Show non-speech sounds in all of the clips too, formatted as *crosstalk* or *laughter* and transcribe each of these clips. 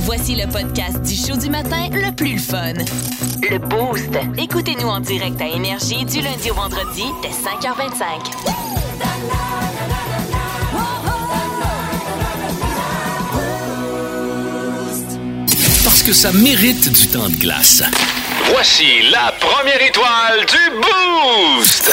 Voici le podcast du show du matin le plus fun. Le Boost. Écoutez-nous en direct à Énergie du lundi au vendredi dès 5h25. Parce que ça mérite du temps de glace. Voici la première étoile du Boost!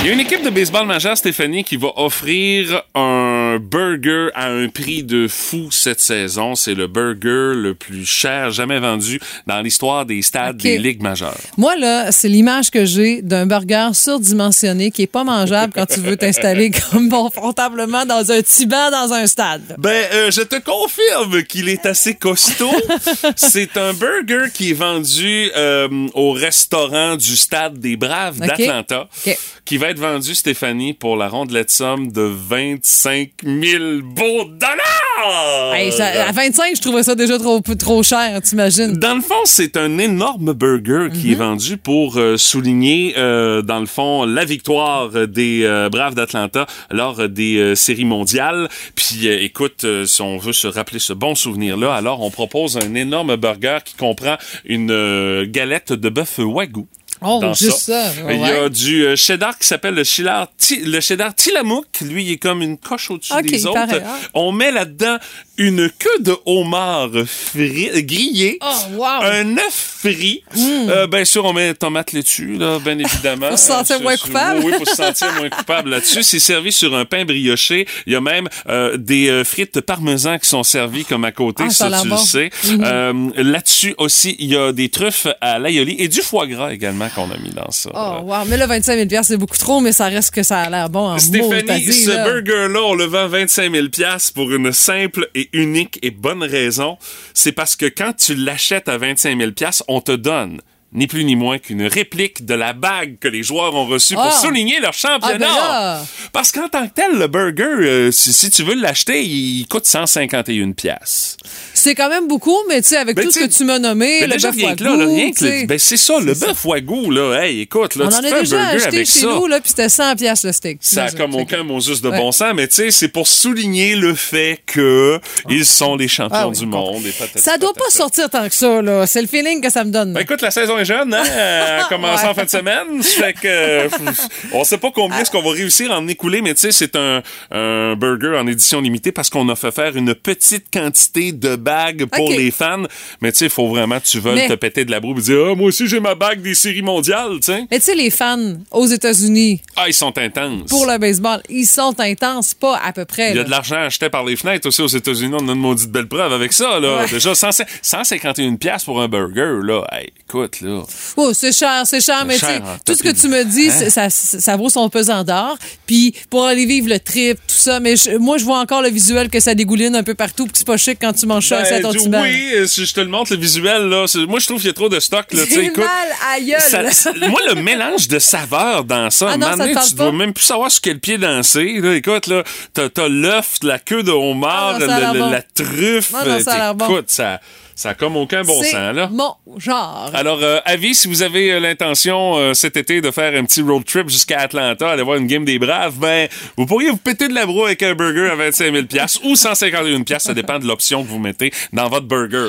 Il y a une équipe de baseball majeure, Stéphanie, qui va offrir un burger à un prix de fou cette saison. C'est le burger le plus cher jamais vendu dans l'histoire des stades des ligues majeures. Moi, là, c'est l'image que j'ai d'un burger surdimensionné qui est pas mangeable quand tu veux t'installer *laughs* comme confortablement dans un petit banc dans un stade. Ben, euh, je te confirme qu'il est assez costaud. *laughs* C'est un burger qui est vendu euh, au restaurant du stade des Braves d'Atlanta, Ok. qui va être vendu, Stéphanie, pour la rondelette somme de 25 000 beaux dollars! Hey, ça- à 25, je trouvais ça déjà trop, trop cher, t'imagines? Dans le fond, c'est un énorme burger qui est Mhm. vendu pour euh, souligner, euh, dans le fond, la victoire des euh, Braves d'Atlanta lors des euh, séries mondiales. Puis, euh, écoute, euh, si on veut se rappeler ce bon souvenir-là, alors on propose un énorme burger qui comprend une euh, galette de bœuf wagyu. Oh, dans juste ça. Il y a du euh, cheddar qui s'appelle le cheddar, le cheddar Tillamook. Lui, il est comme une coche au-dessus des autres. pareil, hein. On met là-dedans une queue de homard grillée, Oh, wow! un œuf frit. Euh, bien sûr, on met tomate là-dessus, là, bien évidemment. *laughs* Pour se sentir Euh, moins coupable. Oui, pour se sentir moins coupable là-dessus. C'est servi sur un pain brioché. Il y a même euh, des euh, frites parmesan qui sont servies comme à côté, Ah, ça a ça, tu bon. le sais. Euh, là-dessus aussi, il y a des truffes à l'aioli et du foie gras également qu'on a mis dans ça. Oh, wow. Mais là, 25 000 c'est beaucoup trop, mais ça reste que ça a l'air bon en Stéphanie, ce là. burger-là, on le vend 25 000 pour une simple et unique et bonne raison. C'est parce que quand tu l'achètes à 25 000 on te donne ni plus ni moins qu'une réplique de la bague que les joueurs ont reçue pour Ah! souligner leur championnat. Ah, ben! Parce qu'en tant que tel, le burger, euh, si, si tu veux l'acheter, il coûte 151 pièces. C'est quand même beaucoup, mais tu sais, avec Ben, tout ce que tu m'as nommé, Ben le bœuf rien que là, là, wagyu, rien que ben c'est ça, le bœuf wagyu, là, hey, écoute, là, On tu en te a déjà acheté chez ça. nous, là, puis c'était 100 pièces le steak. Ça a comme aucun juste de Ouais. bon sens, mais tu sais, c'est pour souligner le fait que ils sont les champions Ah oui, du monde. Et Ça doit pas sortir tant que ça, là. C'est le feeling que ça me donne. Ben écoute, la saison est jeune, hein? *laughs* Elle Ouais. en fin de semaine. Fait que, *laughs* on sait pas combien est-ce qu'on va réussir à en écouler, mais tu sais, c'est un, un burger en édition limitée parce qu'on a fait faire une petite quantité de bagues pour les fans. Mais tu sais, il faut vraiment que tu veuilles Mais- te péter de la broue et dire, ah, moi aussi j'ai ma bague des séries mondiales, tu sais. Mais tu sais, les fans aux États-Unis Ah, ils sont intenses. pour le baseball, ils sont intenses, pas à peu près. Il y a là. de l'argent acheté par les fenêtres aussi aux États-Unis. On a une maudite belle preuve avec ça, là. Ouais. Déjà, 100 151 pièces pour un burger, là. Hey, écoute, là. Oh, c'est cher, c'est cher, mais tu sais, en tout ce que tu me dis, Hein? ça, ça vaut son pesant d'or. Puis pour aller vivre le trip, tout ça, mais je- moi, je vois encore le visuel que ça dégouline un peu partout, puis c'est pas chic quand tu manges ça à Ben, ton du- oui, si je te le montre, le visuel, là. Moi, je trouve qu'il y a trop de stock, là. C'est écoute. mal à gueule. Ça- ça- *laughs* moi, le mélange de saveurs dans ça, Ah non, ça donné, tu dois même plus savoir sur quel pied danser. Là. Écoute, là, t'as, l'œuf, la queue de homard, Ah non, le- le- bon. la truffe. Non, non, ça a l'air bon. Écoute, ça, ça a comme aucun bon sens, là. mon genre. Alors, euh, avis, si vous avez euh, l'intention euh, cet été de faire un petit road trip jusqu'à Atlanta, aller voir une game des Braves, ben, vous pourriez vous péter de la broue avec un burger à 25 000 ou 151 ça dépend de l'option que vous mettez dans votre burger.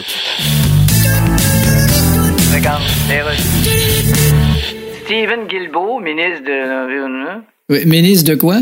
Regarde, les Stephen Guilbeault, ministre de l'Environnement. Oui, ministre de quoi?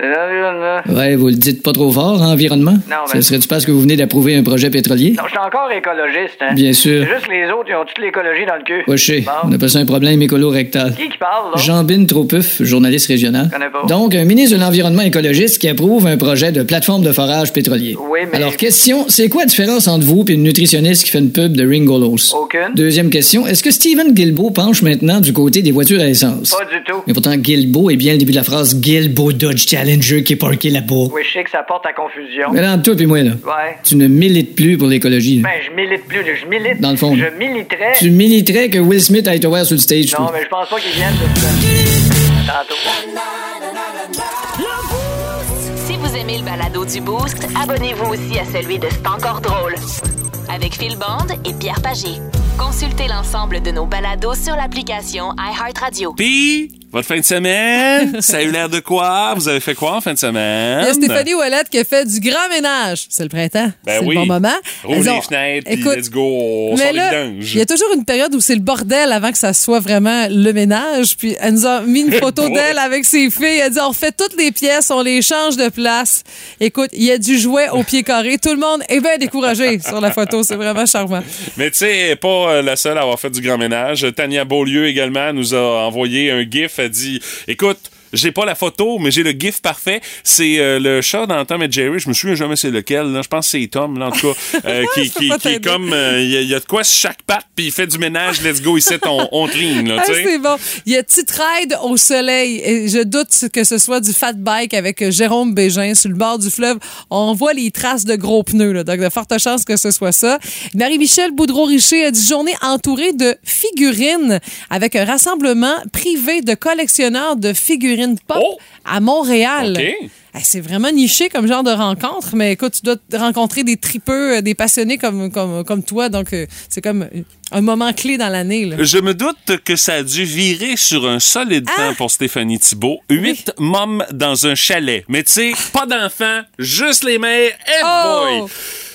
L'Environnement. Ouais, vous le dites pas trop fort, environnement? Non, Ça mais- serait-tu parce que vous venez d'approuver un projet pétrolier? Non, je suis encore écologiste, hein. Bien sûr. C'est juste que les autres, ils ont toute l'écologie dans le cul. Ouais, je sais. On appelle ça un problème écolo-rectal. Qui qui parle, là? Jean-Bin Tropuff, journaliste régional. Pas. Donc, un ministre de l'Environnement écologiste qui approuve un projet de plateforme de forage pétrolier. Oui, mais- Alors, question, c'est quoi la différence entre vous et une nutritionniste qui fait une pub de Ringolos? Aucune. Deuxième question, est-ce que Stephen Guilbeault penche maintenant du côté des voitures à essence? Pas du tout. Mais pourtant, Guilbeault est bien le début de la phrase Guilbeault Dodge Challenge. Challenger qui est parké là-bas. Oui, je sais que ça porte à confusion. Mais entre toi et moi, là. Ouais. Tu ne milites plus pour l'écologie. là. Ben, je milite plus, là. Je milite. Dans le fond. Je militerais. Tu militerais que Will Smith aille te voir sur le stage. Non, toi. mais je pense pas qu'ils viennent de ça. Tantôt. Si vous aimez le balado du Boost, abonnez-vous aussi à celui de C'est encore drôle. Avec Phil Bond et Pierre Pagé. Consultez l'ensemble de nos balados sur l'application iHeartRadio. Puis, votre fin de semaine, *laughs* ça a eu l'air de quoi? Vous avez fait quoi en fin de semaine? Il y a Stéphanie Ouellette qui a fait du grand ménage. C'est le printemps. Ben c'est oui. le bon moment. Roule les fenêtres, puis Écoute, let's go, on mais sort les là, vidanges. Il y a toujours une période où c'est le bordel avant que ça soit vraiment le ménage. Puis elle nous a mis une *laughs* photo d'elle avec ses filles. Elle dit on refait toutes les pièces, on les change de place. Écoute, il y a du jouet au pied carré. Tout le monde est bien découragé sur la photo. C'est vraiment charmant. Mais tu sais, pas euh, la seule à avoir fait du grand ménage. Tania Beaulieu également nous a envoyé un gif. Elle dit, écoute, j'ai pas la photo, mais j'ai le gif parfait. C'est euh, le chat dans Tom et Jerry. Je me souviens jamais c'est lequel. Là. Je pense que c'est Tom, là, en tout cas, *laughs* euh, qui, qui, qui est comme... euh, Il y, a- il y a de quoi sur chaque patte, puis il fait du ménage. Let's go, ici, on, on clean, Ah, c'est bon. Il y a Petite Ride au soleil. Et je doute que ce soit du fat bike avec Jérôme Bégin sur le bord du fleuve. On voit les traces de gros pneus. Là. Donc, de fortes chances que ce soit ça. Marie-Michel Boudreau-Richer a dit journée entourée de figurines avec un rassemblement privé de collectionneurs de figurines pop Oh! à Montréal. C'est vraiment niché comme genre de rencontre, mais écoute, tu dois rencontrer des tripeux, euh, des passionnés comme, comme, comme toi. Donc, euh, c'est comme euh, un moment clé dans l'année. Je me doute que ça a dû virer sur un solide Ah! temps pour Stéphanie Thibault. Huit mômes dans un chalet. Mais tu sais, pas d'enfants, juste les mères. Eh Oh! boy!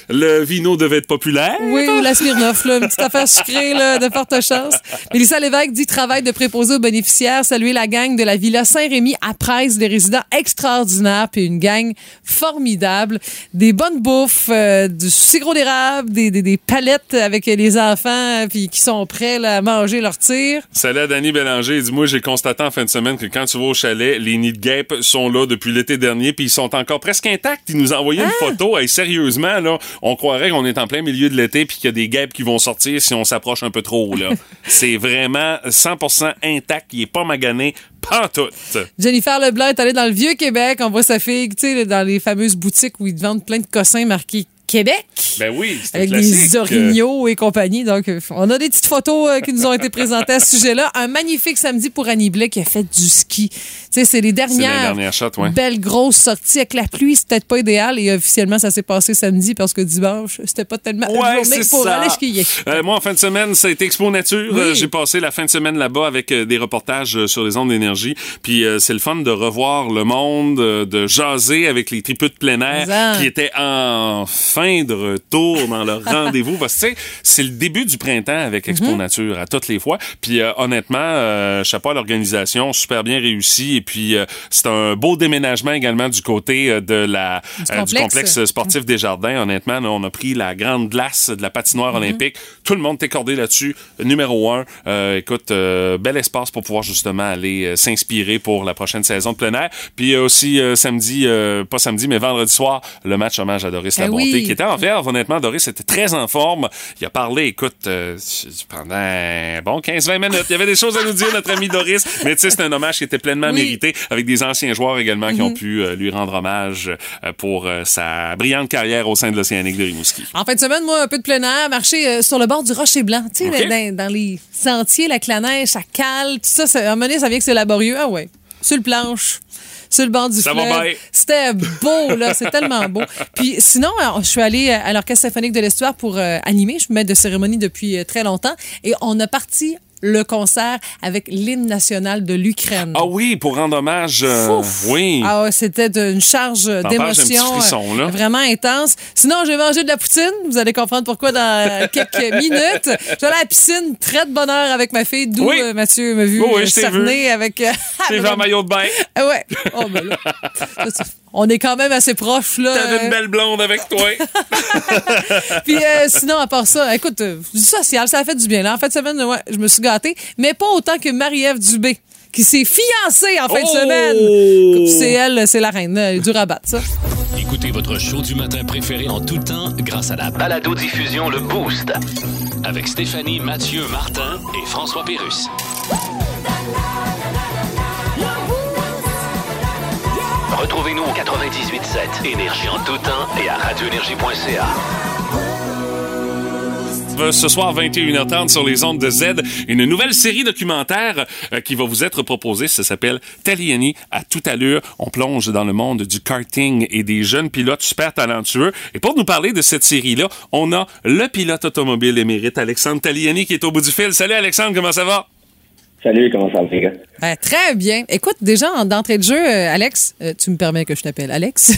Le vino devait être populaire. Oui, ou la Smirnoff, là, une petite affaire sucrée, là, de forte chance. Mélissa Lévesque dit travail de préposé aux bénéficiaires, saluer la gang de la Villa Saint-Rémy à Presse, des résidents extraordinaires, puis une gang formidable. Des bonnes bouffes, euh, du sirop d'érable, des, des, des palettes avec les enfants, puis qui sont prêts là, à manger leur tir. Salut à Danny Bélanger. Dit, moi, j'ai constaté en fin de semaine que quand tu vas au chalet, les nids de guêpes sont là depuis l'été dernier, puis ils sont encore presque intacts. Il nous a envoyé Ah! une photo. Hey, sérieusement, là, on croirait qu'on est en plein milieu de l'été, puis qu'il y a des guêpes qui vont sortir si on s'approche un peu trop, là. *laughs* C'est vraiment 100% intact. Il est pas magané, pas tout. Jennifer Leblanc est allée dans le Vieux-Québec. On voit sa fille, tu sais, dans les fameuses boutiques où ils vendent plein de cossins marqués Québec. Ben oui, avec des orignaux et compagnie. Donc, euh, on a des petites photos euh, qui nous ont été présentées à ce sujet-là. Un magnifique samedi pour Annie Blais qui a fait du ski. Tu sais, c'est les dernières, dernières shots, ouais. belles grosses sorties avec la pluie. C'est peut-être pas idéal et officiellement, ça s'est passé samedi parce que dimanche, c'était pas tellement une Ouais, journée c'est pour ça. aller skier. Euh, moi, en fin de semaine, ça a été Expo Nature. Oui. J'ai passé la fin de semaine là-bas avec des reportages sur les ondes d'énergie. Puis euh, c'est le fun de revoir le monde, de jaser avec les tripeux de plein air Exact. qui étaient en fin de retour dans leur rendez-vous. Parce que tu sais, c'est le début du printemps avec Expo Mhm. Nature à toutes les fois. Puis euh, honnêtement, euh, chapeau à l'organisation, super bien réussi. Et puis euh, c'est un beau déménagement également du côté euh, de la Du euh, du complexe. sportif des jardins. Honnêtement, là, on a pris la grande glace de la patinoire olympique. Tout le monde est cordé là-dessus. Numéro un. Euh, écoute, euh, bel espace pour pouvoir justement aller s'inspirer pour la prochaine saison de plein air. Puis aussi euh, samedi, euh, pas samedi, mais vendredi soir, le match hommage à Doris Eh Labonté, oui. Qui était en verve. Honnêtement, Doris était très en forme. Il a parlé, écoute, euh, pendant bon 15-20 minutes. Il y avait des choses à nous dire, notre ami Doris. Mais tu sais, c'est un hommage qui était pleinement Oui. mérité avec des anciens joueurs également qui ont Mhm. pu euh, lui rendre hommage euh, pour sa brillante carrière au sein de l'Océanique de Rimouski. En fin de semaine, moi, un peu de plein air, marcher sur le bord du Rocher Blanc. Tu sais, dans, dans les sentiers, la la neige, ça cale. Tout ça, ça, à un moment donné, ça vient que c'est laborieux. Ah ouais. Sur le planche. Sur le bord du fleuve. C'était beau, là. C'est tellement beau. *laughs* Puis sinon, alors, je suis allée à l'Orchestre symphonique de l'Histoire pour euh, animer. Je suis maître de cérémonie depuis euh, très longtemps. Et on a parti le concert avec l'hymne national de l'Ukraine. Ah oui, pour rendre hommage. euh, oui. Ah ouais, c'était d'une charge d'émotion euh, vraiment intense. Sinon, j'ai mangé de la poutine. Vous allez comprendre pourquoi dans quelques *laughs* minutes. J'allais à la piscine, très de bonheur avec ma fille, d'où Oui. euh, Mathieu m'a vu Oui, oui, euh, cerner avec... euh, *laughs* T'es en maillot de bain. Ah ouais. Oh, ben là. *laughs* On est quand même assez proches, là. T'avais une belle blonde avec toi. *laughs* Puis euh, sinon, à part ça, écoute, euh, du social, ça a fait du bien. Là, en fin de semaine, ouais, je me suis gâtée, mais pas autant que Marie-Ève Dubé, qui s'est fiancée en fin de Oh! semaine. C'est elle, c'est la reine euh, du rabat, ça. Écoutez votre show du matin préféré en tout temps grâce à la Balado-diffusion Le Boost. avec Stéphanie, Mathieu, Martin et François Pérus. Retrouvez-nous au 98.7 Énergie en tout temps et à radioénergie.ca. Ce soir, 21h30 sur les ondes de Z, une nouvelle série documentaire euh, qui va vous être proposée. Ça s'appelle Taliani à toute allure. On plonge dans le monde du karting et des jeunes pilotes super talentueux. Et pour nous parler de cette série-là, on a le pilote automobile émérite Alexandre Taliani qui est au bout du fil. Salut Alexandre, comment ça va? Salut, comment ça va? Ben, très bien. Écoute, déjà, en- d'entrée de jeu, euh, Alex, euh, tu me permets que je t'appelle Alex?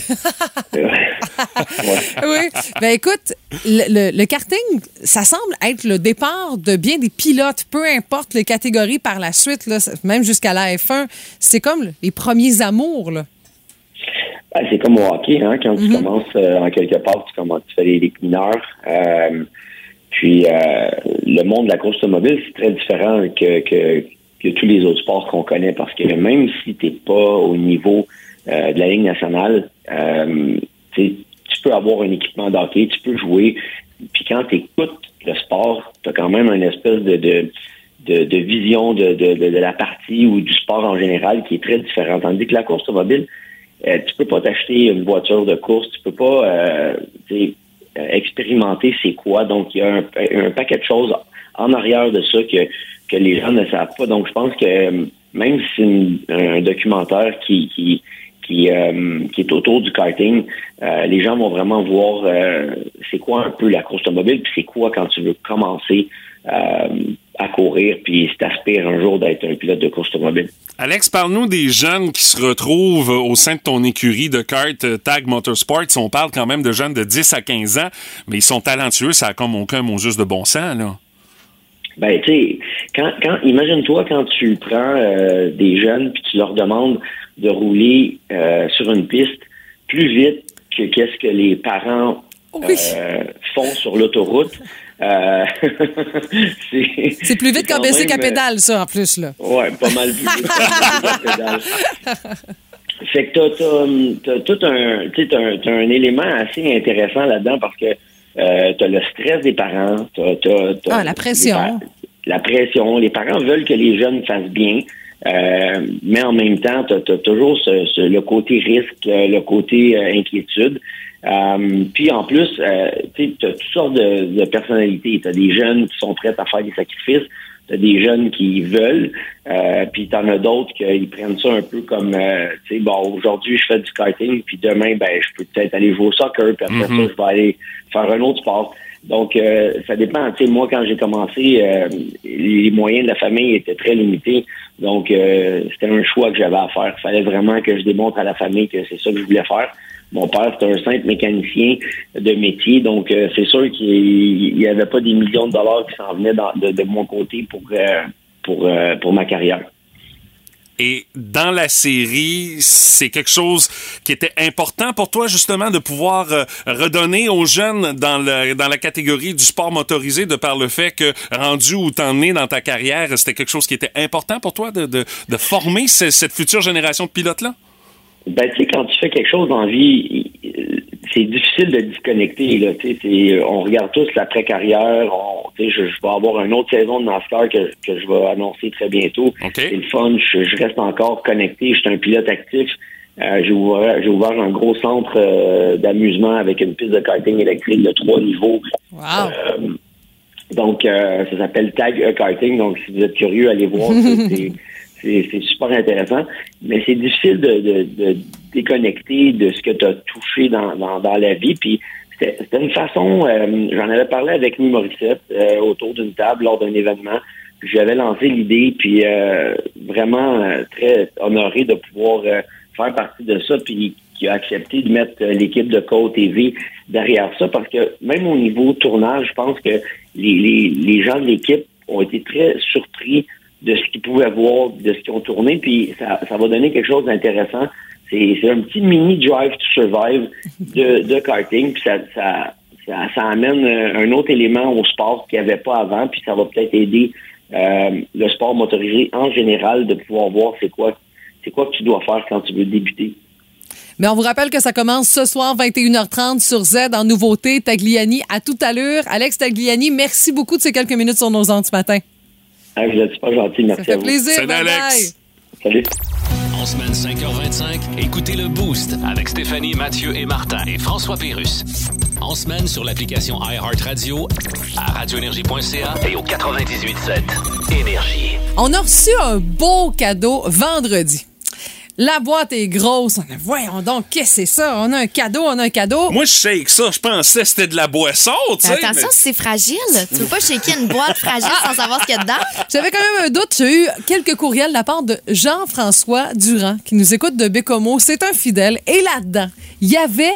*laughs* oui. Ben, écoute, le, le- le karting, ça semble être le départ de bien des pilotes, peu importe les catégories par la suite, là, même jusqu'à la F1. C'est comme les premiers amours, là. Ben, c'est comme au hockey, hein, quand tu commences euh, en quelque part, tu, commences, tu fais les ligues mineures. Euh, puis euh, le monde de la course automobile, c'est très différent que, que, que tous les autres sports qu'on connaît parce que même si tu n'es pas au niveau euh, de la Ligue nationale, euh, tu peux avoir un équipement d'hockey, tu peux jouer. Puis quand tu écoutes le sport, tu as quand même une espèce de, de, de, de vision de, de, la partie ou du sport en général qui est très différente. Tandis que la course automobile, euh, tu peux pas t'acheter une voiture de course, tu peux pas euh, expérimenter c'est quoi. Donc, il y a un, paquet de choses en arrière de ça que, que les gens ne savent pas. Donc, je pense que euh, même si c'est un documentaire qui, qui, qui, euh, qui est autour du karting, euh, les gens vont vraiment voir euh, c'est quoi un peu la course automobile, puis c'est quoi quand tu veux commencer à courir, puis t'aspires un jour d'être un pilote de course automobile. Alex, parle-nous des jeunes qui se retrouvent au sein de ton écurie de kart euh, Tag Motorsports. On parle quand même de jeunes de 10 à 15 ans, mais ils sont talentueux, ça a comme aucun mot juste de bon sens, là. Ben, tu sais, quand, quand, imagine-toi quand tu prends euh, des jeunes puis tu leur demandes de rouler euh, sur une piste plus vite que qu'est-ce que les parents euh, font sur l'autoroute. Euh, *laughs* c'est plus vite quand BC qu'à euh, pédale, ça, en plus, là. Ouais, pas mal plus vite *laughs* pédale. Fait que t'as, tout un, t'as un, un élément assez intéressant là-dedans parce que euh, t'as le stress des parents, t'as, Ah, la pression. la pression. Les parents veulent que les jeunes fassent bien, euh, mais en même temps, t'as, t'as toujours ce, ce- le côté risque, euh, le côté euh, inquiétude. Euh, puis en plus, euh, tu as toutes sortes de, de personnalités. Tu as des jeunes qui sont prêts à faire des sacrifices. Tu as des jeunes qui veulent. Euh, puis tu en as d'autres qui prennent ça un peu comme, euh, tu sais, bon, aujourd'hui, je fais du karting, puis demain, ben, je peux peut-être aller jouer au soccer, puis après ça, je vais aller faire un autre sport. Donc, euh, ça dépend. Tu sais, moi, quand j'ai commencé, euh, les moyens de la famille étaient très limités. Donc, euh, c'était un choix que j'avais à faire. Il fallait vraiment que je démontre à la famille que c'est ça que je voulais faire. Mon père, c'était un simple mécanicien de métier, donc euh, c'est sûr qu'il n'y avait pas des millions de dollars qui s'en venaient dans- de, mon côté pour, euh, pour, euh, pour ma carrière. Et dans la série, c'est quelque chose qui était important pour toi, justement, de pouvoir euh, redonner aux jeunes dans, le, dans la catégorie du sport motorisé, de par le fait que, rendu où t'en es dans ta carrière, c'était quelque chose qui était important pour toi de, de, de former ce- cette future génération de pilotes-là? Ben, tu sais, quand tu fais quelque chose dans la vie, c'est difficile de disconnecter. Là, tu sais, c'est- on regarde tous l'après-carrière. On, tu sais, je, je vais avoir une autre saison de NASCAR que, que je vais annoncer très bientôt. C'est le fun. Je, je reste encore connecté. Je suis un pilote actif. Euh, j'ai ouvert, j'ai ouvert un gros centre euh, d'amusement avec une piste de karting électrique de trois niveaux. Euh, donc, euh, ça s'appelle Tag A Karting. Donc, si vous êtes curieux, allez voir. C'est- *laughs* c'est- c'est c'est super intéressant. Mais c'est difficile de, de, de déconnecter de ce que tu as touché dans, dans, dans la vie. Puis, c'était une façon, euh, j'en avais parlé avec Louis euh, autour d'une table lors d'un événement. J'avais lancé l'idée, puis euh, vraiment euh, très honoré de pouvoir euh, faire partie de ça, puis qui a accepté de mettre euh, l'équipe de Co TV derrière ça, parce que même au niveau tournage, je pense que les, les, les gens de l'équipe ont été très surpris de ce qu'ils pouvaient voir, de ce qu'ils ont tourné, puis ça, ça va donner quelque chose d'intéressant. C'est un petit mini drive to survive de, *laughs* de karting, puis ça, ça, ça, ça amène euh, un autre élément au sport qu'il n'y avait pas avant, puis ça va peut-être aider euh, le sport motorisé en général de pouvoir voir c'est quoi c'est quoi que tu dois faire quand tu veux débuter. Mais on vous rappelle que ça commence ce soir, 21h30 sur Z en nouveauté. Tagliani à toute allure. Alex Tagliani, merci beaucoup de ces quelques minutes sur nos ondes ce matin. Ah, vous êtes super gentil, merci Ça fait à vous. plaisir. Bye bye. Salut. En semaine 5h25, écoutez le Boost avec Stéphanie, Mathieu et Martin et François Pérus. En semaine sur l'application iHeartRadio, à radioénergie.ca et au 98.7 Énergie. On a reçu un beau cadeau vendredi. La boîte est grosse. On a, voyons donc, qu'est-ce que c'est ça? On a un cadeau, on a un cadeau. Moi, je sais que ça, je pensais que c'était de la boisson, tu sais. Attention, mais- c'est fragile. Tu veux pas shaker une boîte fragile sans savoir ce qu'il y a dedans? J'avais quand même un doute. J'ai eu quelques courriels de la part de Jean-François Durand, qui nous écoute de Bécomo. C'est un fidèle. Et là-dedans, il y avait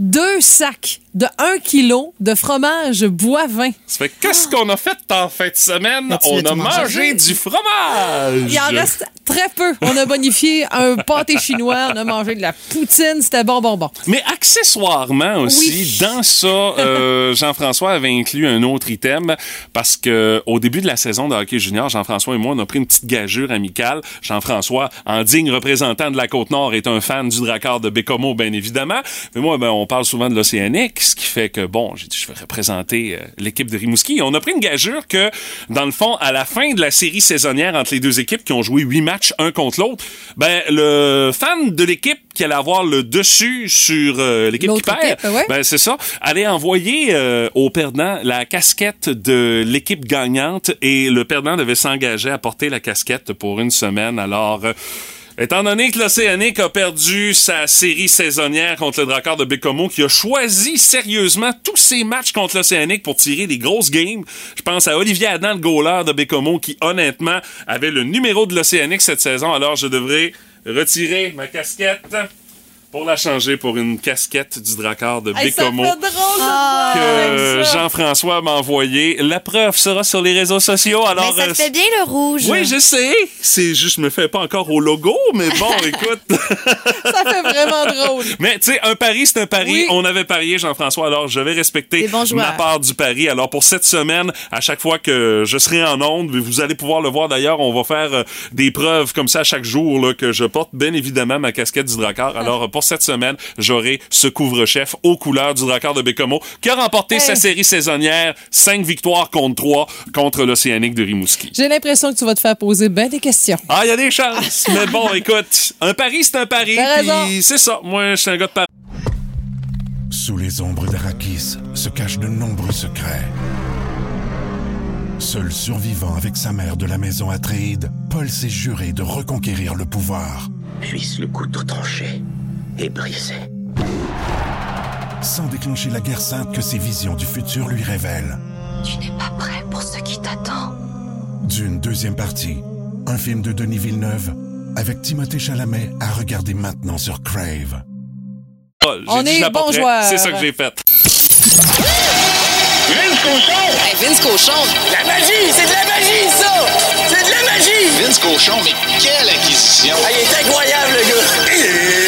deux sacs de 1 kg de fromage boivin. Ça fait qu'est-ce qu'on a fait en fin de semaine? Mais On a mangé. mangé du fromage! Il en reste très peu. On a bonifié un pâté chinois, on a mangé de la poutine, c'était bon, bon, bon. Mais accessoirement aussi, Oui. dans ça, euh, *laughs* Jean-François avait inclus un autre item parce que au début de la saison de hockey junior, Jean-François et moi, on a pris une petite gageure amicale. Jean-François, en digne représentant de la Côte-Nord, est un fan du Dracard de Bécomo, bien évidemment. Mais moi, ben, on parle souvent de l'Océanique, ce qui fait que, bon, j'ai dit, je vais représenter euh, l'équipe de Rimouski. Et on a pris une gageure que, dans le fond, à la fin de la série saisonnière entre les deux équipes qui ont joué huit matchs un contre l'autre, ben, le fan de l'équipe qui allait avoir le dessus sur euh, l'équipe qui perd, équipe, ouais. ben, c'est ça, allait envoyer euh, au perdant la casquette de l'équipe gagnante et le perdant devait s'engager à porter la casquette pour une semaine. Alors, euh, Étant donné que l'Océanique a perdu sa série saisonnière contre le Dracard de Bécomo, qui a choisi sérieusement tous ses matchs contre l'Océanique pour tirer des grosses games, je pense à Olivier Adam, le goaler de Bécomo, qui honnêtement avait le numéro de l'Océanique cette saison. Alors je devrais retirer ma casquette pour la changer pour une casquette du Dracard de Hey, ça fait Bécomo drôle, Ah, que. Jean-François m'a envoyé. La preuve sera sur les réseaux sociaux. Alors, Mais ça euh, te fait bien le rouge. oui, je sais. C'est juste, je me fais pas encore au logo, mais bon, *laughs* écoute. Ça fait vraiment drôle. Mais tu sais, un pari, c'est un pari. Oui. On avait parié, Jean-François, alors je vais respecter ma part du pari. Alors pour cette semaine, à chaque fois que je serai en onde, vous allez pouvoir le voir d'ailleurs, on va faire euh, des preuves comme ça chaque jour là, que je porte bien évidemment ma casquette du Drakkar. Alors pour cette semaine, j'aurai ce couvre-chef aux couleurs du Drakkar de Bécomo qui a remporté Hey. sa série saisonnière, 5 victoires contre 3 contre l'Océanique de Rimouski. J'ai l'impression que tu vas te faire poser bien des questions. Ah, il y a des chances. Mais bon, *laughs* écoute, un pari, c'est un pari. Puis c'est ça. Moi, je suis un gars de pari. Sous les ombres d'Arakis se cachent de nombreux secrets. Seul survivant avec sa mère de la maison Atréide, Paul s'est juré de reconquérir le pouvoir. Puisse le couteau tranché Sans déclencher la guerre sainte que ses visions du futur lui révèlent. Tu n'es pas prêt pour ce qui t'attend. D'une deuxième partie, un film de Denis Villeneuve avec Timothée Chalamet à regarder maintenant sur Crave. Paul, j'ai On est porterais. joueurs. C'est ça que j'ai fait. Vince Cochon! Hey, Vince Cochon! La magie! C'est de la magie, ça! C'est de la magie! Vince Cochon, mais quelle acquisition! Ah, il est incroyable, le gars!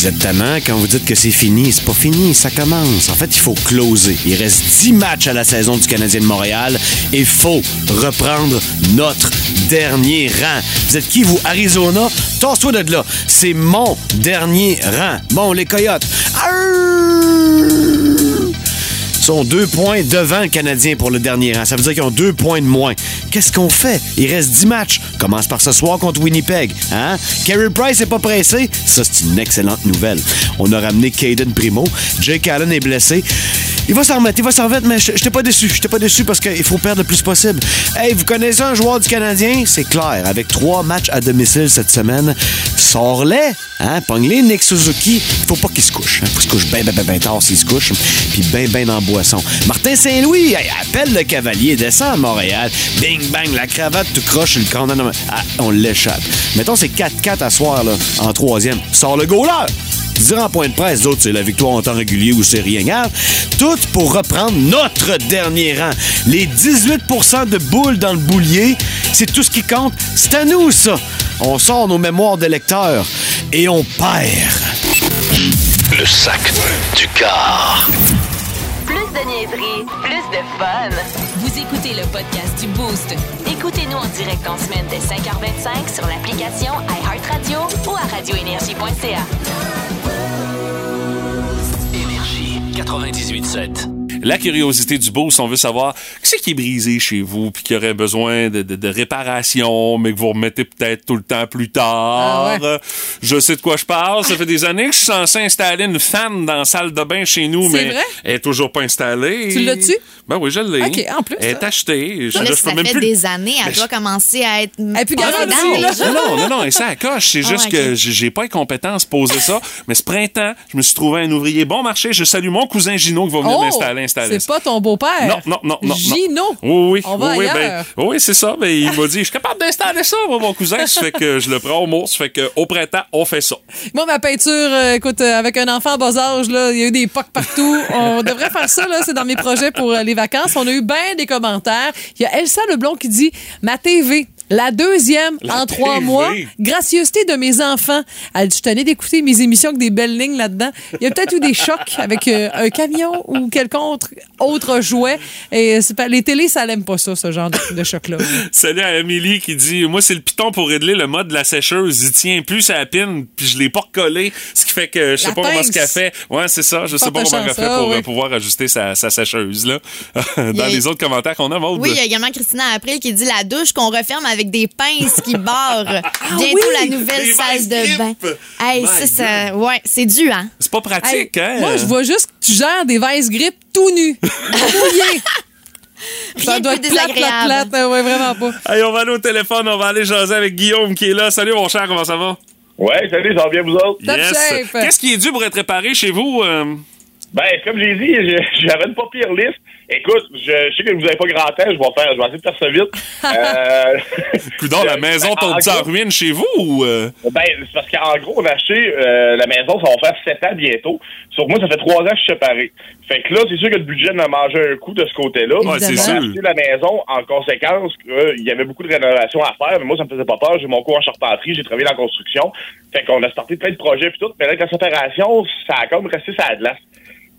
Vous êtes quand vous dites que c'est fini. C'est pas fini, ça commence. En fait, il faut closer. Il reste 10 matchs à la saison du Canadien de Montréal et il faut reprendre notre dernier rang. Vous êtes qui, vous? Arizona? Tasse-toi de là. C'est mon dernier rang. Bon, les Coyotes. Sont deux points devant le Canadien pour le dernier rang. Ça veut dire qu'ils ont deux points de moins. Qu'est-ce qu'on fait? Il reste 10 matchs. Commence par ce soir contre Winnipeg. Hein? Price n'est pas pressé. Ça, c'est une excellente nouvelle. On a ramené Caden Primo. Jake Allen est blessé. Il va s'en remettre, il va s'en remettre, mais je j'étais pas déçu. J'étais pas déçu parce qu'il faut perdre le plus possible. Hey, vous connaissez un joueur du Canadien? C'est clair. Avec trois matchs à domicile cette semaine, sors-les, hein? Pogne-les, Nick Suzuki. Faut pas qu'il se couche. Hein? Faut qu'il se couche bien, bien, bien, bien tard s'il se couche. Puis bien, bien dans le boisson. Martin Saint-Louis, hey, appelle le cavalier, descend à Montréal. Bing, bang, la cravate, tu croches le non, ah, on l'échappe. Mettons, c'est 4-4 à soir, là, en troisième. Sors le goaler! Dire en point de presse, d'autres, c'est la victoire en temps régulier ou c'est rien grave. Tout pour reprendre notre dernier rang. Les 18% de boules dans le boulier, c'est tout ce qui compte. C'est à nous, ça. On sort nos mémoires de lecteurs et on perd. Le sac du car. Plus de niaiserie, plus de fun. Vous écoutez le podcast du Boost. Écoutez-nous en direct en semaine dès 5h25 sur l'application iHeartRadio ou à radioénergie.ca. Énergie 98.7. La curiosité du beau, si on veut savoir qu'est-ce qui est brisé chez vous, puis qui aurait besoin de, de, de réparation, mais que vous remettez peut-être tout le temps plus tard. Ah ouais. Je sais de quoi je parle. Ça fait des années que je suis censé installer une fan dans la salle de bain chez nous, mais vrai? elle est toujours pas installée. Tu l'as-tu? Ben oui, je l'ai. OK, en plus, Elle est achetée. Je, Là, là, je ça peux même fait plus... des années, elle doit commencer à être. Elle est plus jeux. Non, non, non, et ça accroche. C'est Ah, juste que j'ai j'ai pas les compétences pour poser ça. Mais ce printemps, je me suis trouvé un ouvrier bon marché. Je salue mon cousin Gino qui va venir Oh, m'installer, c'est pas ton beau-père. Non, non, non, non. non. Gino. Oui, oui. On va oui, oui, ailleurs. ben, oui, c'est ça. Il m'a dit, je suis capable d'installer ça, moi, mon cousin. Ça fait que je le prends au mot. Ça fait que au printemps, on fait ça. Moi, ma peinture, euh, écoute, euh, avec un enfant en bas âge, là, il y a eu des pocs partout. On *laughs* devrait faire ça, là. C'est dans mes projets pour euh, les vacances. On a eu bien des commentaires. Il y a Elsa Leblond qui dit Ma TV. La deuxième La en trois mois. Gracieuseté de mes enfants. Elle dit, je tenais d'écouter mes émissions avec des belles lignes là-dedans. Il y a peut-être eu des chocs avec euh, un camion ou quelconque autre jouet. Et c'est pas- les télés, ça l'aime pas ça, ce genre de, de choc-là. Salut à Amélie qui dit Moi, c'est le piton pour régler le mode de la sécheuse. Il tient plus à la pine, puis je l'ai pas recollé. Ce qui fait que je sais La pas comment ce qu'elle fait. Ouais, c'est ça. Je sais pas comment elle fait pour oui. pouvoir ajuster sa, sa sécheuse, là. *laughs* Dans a- les autres commentaires qu'on a, Maud. Oui, il y a également Christina April qui dit la douche qu'on referme avec des pinces qui barrent. *laughs* Bientôt Ah oui, la nouvelle salle de bain. Hey, My ça, ça, ouais, c'est dû, hein? C'est pas pratique, Hey, hein? Moi, je vois juste que tu gères des vice grips tout nus. *laughs* Mouillés. Ça Rien doit être plate, plate, plate. Ouais, vraiment pas. Hey, on va aller au téléphone, on va aller jaser avec Guillaume qui est là. Salut, mon cher, comment ça va? Ouais, salut, ça va bien vous autres? Top shape. Qu'est-ce qui est dû pour être réparé chez vous? euh? Ben, comme j'ai dit, *laughs* j'avais une pas pire liste. Écoute, je, je sais que vous avez pas grand temps, je vais faire, je vais essayer de faire ça vite. Euh, *laughs* la *laughs* maison en tombe en ruine chez vous ou. euh? Ben, c'est parce qu'en gros, on a acheté euh, la maison, ça va faire 7 ans bientôt. Sur moi, ça fait 3 ans que je suis séparé. Fait que là, c'est sûr que le budget m'a mangé un coup de ce côté-là. Ouais, c'est On a sûr. acheté la maison en conséquence euh, il y avait beaucoup de rénovations à faire, mais moi, ça me faisait pas peur. J'ai mon cours en charpenterie, j'ai travaillé dans la construction. Fait qu'on a starté plein de projets puis tout. Mais là, avec la séparation, ça a comme resté ça à glace.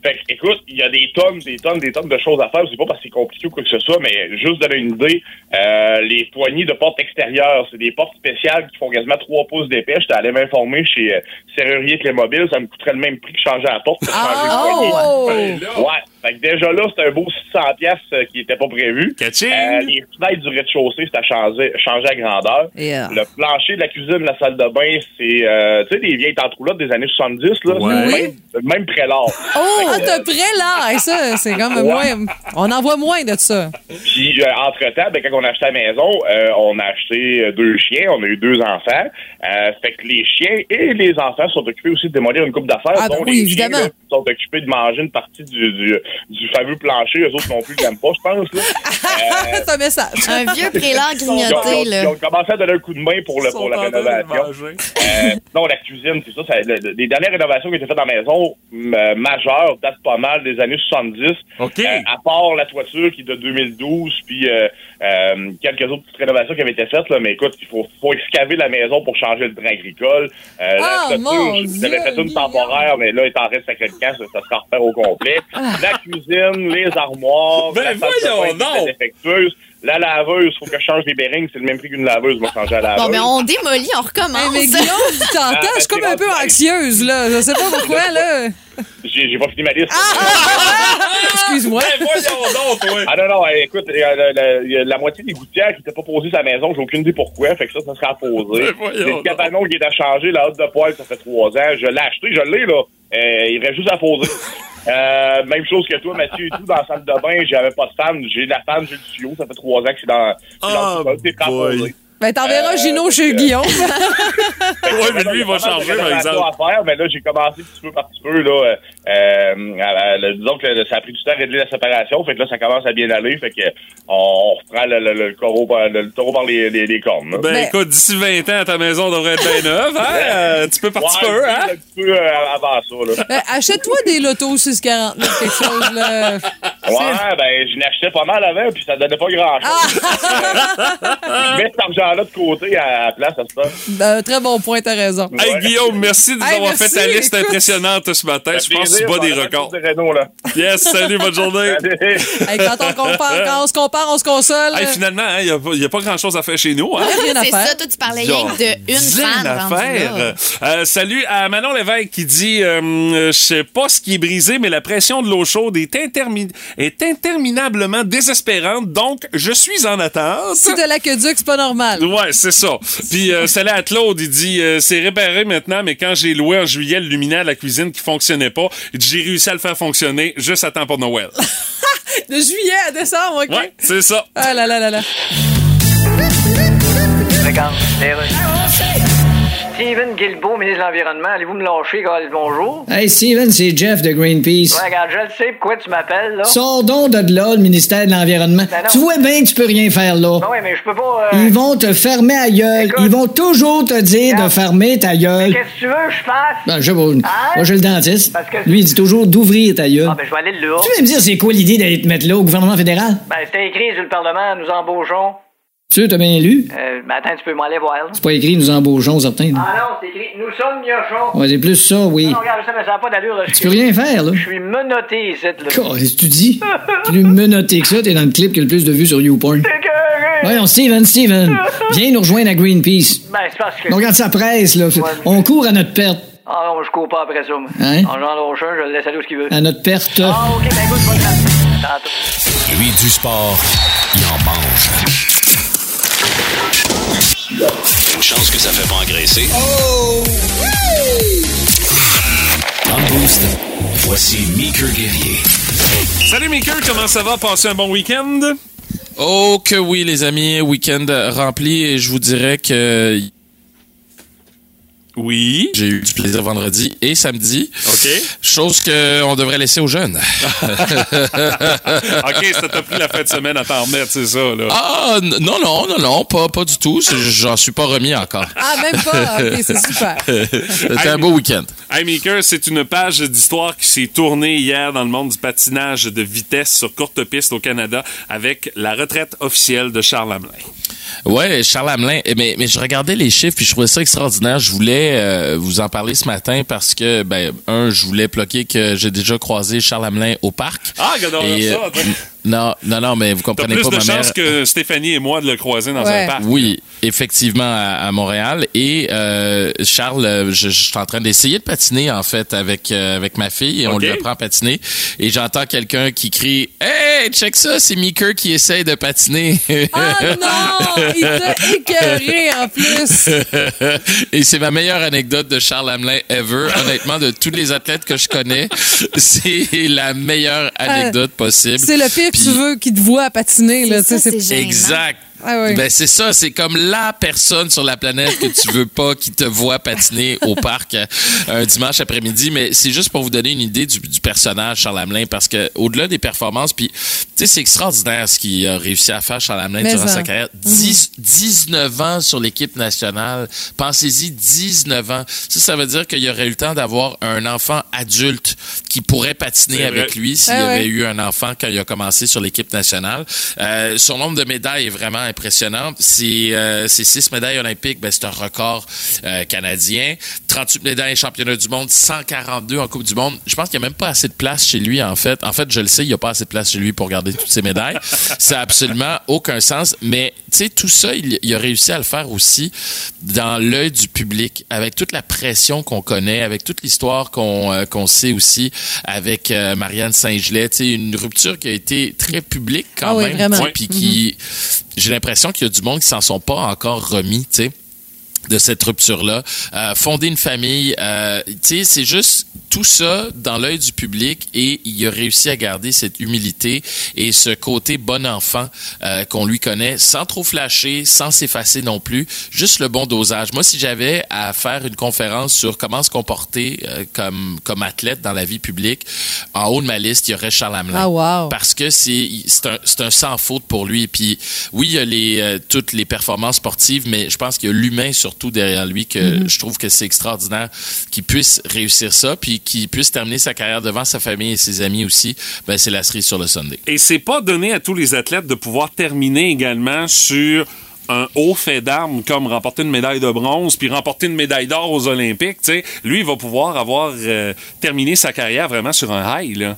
Fait que, écoute, il y a des tonnes, des tonnes, des tonnes de choses à faire. C'est pas parce que c'est compliqué ou quoi que ce soit, mais juste donner une idée, euh, les poignées de portes extérieures, c'est des portes spéciales qui font quasiment 3 pouces d'épais. J'étais allé m'informer chez euh, Serrurier Clémobile, ça me coûterait le même prix que changer la porte. pour changer le poignet. Oh! Ouais. Fait que déjà là, c'était un beau 600 pièces qui était pas prévu. Euh, les fenêtres du rez-de-chaussée, c'était à changer, changer à grandeur. Yeah. Le plancher de la cuisine, la salle de bain, c'est, euh, tu sais, des vieilles tentes-roulottes des années 70, là. Ouais. C'est Même, même prélard. Oh, t'as prêt là! Et ça, c'est quand même Ouais. moins. On en voit moins de ça. Puis, euh, entre-temps, ben, quand on a acheté la maison, euh, on a acheté euh, deux chiens, on a eu deux enfants. Euh, fait que les chiens et les enfants sont occupés aussi de démolir une coupe d'affaires. Ah, ben oui, les évidemment. chiens, là, sont occupés de manger une partie du, du, du fameux plancher. Eux autres non plus, ils l'aiment pas, je pense. Là. Euh, *laughs* c'est un message. Un vieux prélat Ils ont, grignoté, ils là. ont commencé à donner un coup de main pour, le, pour la rénovation. Euh, non, la cuisine, c'est ça. ça le- le- les dernières rénovations qui ont été faites dans la maison euh, majeures datent pas mal des années 70. OK. Euh, à part la toiture qui est de 2012, puis euh, euh, quelques autres petites rénovations qui avaient été faites. Là, mais écoute, il faut, faut excaver la maison pour changer le train agricole. Euh, Ah, la mon toiture, Dieu, j'avais fait une temporaire, mais là, il est en train de sacrer le camp, ça, ça sera refaire au complet. La cuisine, les armoires, Ben la défectueuse. La laveuse, faut que je change les bearings, c'est le même prix qu'une laveuse, moi, changer la laveuse. Bon, mais on démolit, on recommence. Hey, mais Guillaume, tu t'entends? Ah, Je suis comme un peu c'est anxieuse, là. Je sais pas pourquoi, là. J'ai j'ai pas fini ma liste. *laughs* Excuse-moi. Ben voyons donc, toi! Ah non, non, écoute, il y a la, la- il y a la moitié des gouttières qui n'étaient pas posées sur la maison, j'ai aucune idée pourquoi, fait que ça, ça sera à poser. Ben Le donc. cabanon qui est à changer, la hotte de poêle, ça fait trois ans. Je l'ai acheté, je l'ai, là. Euh, il reste juste à poser. *laughs* Euh, même chose que toi, Mathieu, et tout, dans la salle de bain, j'avais pas de fan. J'ai la fan, j'ai le tuyau, ça fait trois ans que c'est dans, c'est dans Oh, le sol, Ben, t'enverras Euh, Gino chez Guillaume. *laughs* Ouais, mais lui, il va changer, par exemple. à faire, mais là, j'ai commencé petit peu par petit peu, là. euh, euh, à- à- le- disons que le- ça a pris du temps à régler la séparation, fait que là, ça commence à bien aller, fait que on reprend le, le, le, taureau par- le taureau par les, les, les cornes. là. Ben, Ben- écoute, d'ici 20 ans, ta maison devrait être bien neuve, hein? Euh, tu peux partir Ouais, peu, hein? Un petit peu avant ça, là. Ben, Achète-toi des lotos 649, quelque chose, là. Ouais, ben, je l'achetais pas mal avant, puis ça donnait pas grand-chose. Ah! *laughs* je mets cet argent-là de côté à la place à ça. Ben, très bon point, t'as raison. Hey Guillaume, merci de nous Hey, avoir merci, fait ta liste écoute. impressionnante ce matin. Je pense que tu bats des records. de Renault, là. Yes, salut, bonne journée. Hey, quand on compare, *laughs* quand on se compare, on se console. Hey, finalement, il n'y a, pas grand chose à faire chez nous. Hein? rien à C'est ça, toi, tu parlais rien que de une fan. Euh, salut à Manon Lévesque qui dit euh, euh, Je sais pas ce qui est brisé, mais la pression de l'eau chaude est, intermi- est interminablement désespérante, donc je suis en attente. Si t'as l'aqueduc, c'est pas normal. Ouais, c'est ça. Puis euh, salut à Claude, il dit euh, c'est réparé maintenant, mais quand j'ai loué en juillet le luminaire de la cuisine qui fonctionnait pas, il dit, j'ai réussi à le faire fonctionner juste à temps pour Noël. *laughs* De juillet à décembre, OK? Ouais, c'est ça. Ah là là là là. Regarde, Steven Guilbeault, ministre de l'Environnement, allez-vous me lâcher, gars, bonjour? Hey Steven, c'est Jeff de Greenpeace. Ouais, regarde, je le sais, pourquoi tu m'appelles, là? Sors donc de là, le ministère de l'Environnement. Ben tu vois bien que tu peux rien faire là. Ben mais je peux pas. euh, Ils vont te fermer à gueule. Ils vont toujours te dire de fermer ta gueule. Qu'est-ce que tu veux que je fasse? Ben, je sais pas. Hein? Moi, j'ai le dentiste. Parce que- Lui, il dit toujours d'ouvrir ta gueule. Ah, ben, je vais aller là. Tu veux me dire, c'est quoi l'idée d'aller te mettre là au gouvernement fédéral? Ben, c'était écrit sur le Parlement, nous embauchons. Tu t'as bien lu? Euh, ben, attends, tu peux m'aller voir, là. C'est pas écrit, nous embauchons certains. là. Ah non, c'est écrit, nous sommes miochons. Ouais, c'est plus ça, oui. Non, regarde, ça, mais ça n'a pas d'allure, là. Tu peux rien faire, là. Je suis menotté ici, là. Qu'est-ce que tu dis? *laughs* Plus menotté que ça, t'es dans le clip qui a le plus de vues sur YouPorn. Voyons, Steven, Steven, *laughs* viens nous rejoindre à Greenpeace. Ben, c'est parce que. On regarde sa presse, là. On court à notre perte. Ah non, je cours pas après ça, moi. Hein? En Jean Longchamp, je le laisse aller où ce qu'il veut. À notre perte. Ah, ok, ben écoute, je vais le Tantôt. Lui, du sport, il en mange. Une chance que ça fait pas engraisser. Oh! Dans le boost, voici Meeker Guerrier. Salut Maker, comment ça va? Passez un bon week-end? Oh que oui, les amis, week-end rempli et je vous dirais que oui, j'ai eu du plaisir vendredi et samedi. OK. Chose que on devrait laisser aux jeunes. *laughs* OK, ça t'a pris la fin de semaine à t'en remettre, c'est ça, là. Ah non non non non, pas pas du tout, j'en suis pas remis encore. Ah, même pas? OK, c'est *laughs* super. C'était un beau week-end. Hey Maker, c'est une page d'histoire qui s'est tournée hier dans le monde du patinage de vitesse sur courte piste au Canada avec la retraite officielle de Charles Hamelin. Ouais, Charles Hamelin. Eh, Mais, mais je regardais les chiffres puis je trouvais ça extraordinaire. Je voulais euh, vous en parler ce matin parce que, ben, un, je voulais bloquer que j'ai déjà croisé Charles Hamelin au parc. Ah, regardons Et, ça. Euh, non, non, non, mais vous comprenez plus pas de ma mère. chance que Stéphanie et moi de le croiser dans Ouais. un parc. Oui, effectivement à, à Montréal. Et euh, Charles, euh, je, je suis en train d'essayer de patiner en fait avec euh, avec ma fille et on lui apprend à patiner. Et j'entends quelqu'un qui crie Hey, check ça, c'est Meeker qui essaye de patiner. Ah non! Il t'a écœuré en plus. *laughs* Et c'est ma meilleure anecdote de Charles Hamelin ever. Honnêtement, de tous les athlètes que je connais, *laughs* c'est la meilleure anecdote possible. C'est le pire que tu veux qu'il te voit patiner. Là, C'est tu sais, ça, c'est gênant. Exact. Ah oui. Ben c'est ça, c'est comme la personne sur la planète que tu veux pas qui te voit patiner au parc euh, un dimanche après-midi. Mais c'est juste pour vous donner une idée du, du personnage Charles Hamelin, parce que au-delà des performances, puis tu sais c'est extraordinaire ce qu'il a réussi à faire Charles Hamelin Mais durant ça. sa carrière. 10, 19 ans sur l'équipe nationale. Pensez-y, 19 ans. Ça, ça veut dire qu'il aurait eu le temps d'avoir un enfant adulte qui pourrait patiner avec lui s'il Ah avait eu un enfant quand il a commencé sur l'équipe nationale. Euh, son nombre de médailles est vraiment impressionnant. C'est euh, six médailles olympiques, ben, c'est un record euh, canadien. 38 médailles championnat du monde, 142 en Coupe du monde. Je pense qu'il n'y a même pas assez de place chez lui, en fait. En fait, je le sais, il n'y a pas assez de place chez lui pour garder toutes ces médailles. *laughs* Ça n'a absolument aucun sens. Mais, tu sais, tout ça, il, il a réussi à le faire aussi dans l'œil du public, avec toute la pression qu'on connaît, avec toute l'histoire qu'on euh, qu'on sait aussi avec euh, Marianne Saint-Gelais. Tu sais, une rupture qui a été très publique quand Ah oui, même. Puis qui, j'ai l'impression qu'il y a du monde qui s'en sont pas encore remis, tu sais de cette rupture-là. Euh, fonder une famille, euh, tu sais, c'est juste tout ça dans l'œil du public et il a réussi à garder cette humilité et ce côté bon enfant euh, qu'on lui connaît sans trop flasher, sans s'effacer non plus, juste le bon dosage. Moi, si j'avais à faire une conférence sur comment se comporter euh, comme comme athlète dans la vie publique, en haut de ma liste, il y aurait Charles Hamelin. Ah, wow. Parce que c'est c'est un, c'est un sans faute pour lui. Puis oui, il y a les, euh, toutes les performances sportives, mais je pense qu'il y a l'humain surtout derrière lui que Mhm. je trouve que c'est extraordinaire qu'il puisse réussir ça. Puis puis qu'il puisse terminer sa carrière devant sa famille et ses amis aussi, ben, c'est la cerise sur le Sunday. Et c'est pas donné à tous les athlètes de pouvoir terminer également sur un haut fait d'armes comme remporter une médaille de bronze puis remporter une médaille d'or aux Olympiques, tu sais, lui il va pouvoir avoir euh, terminé sa carrière vraiment sur un high là.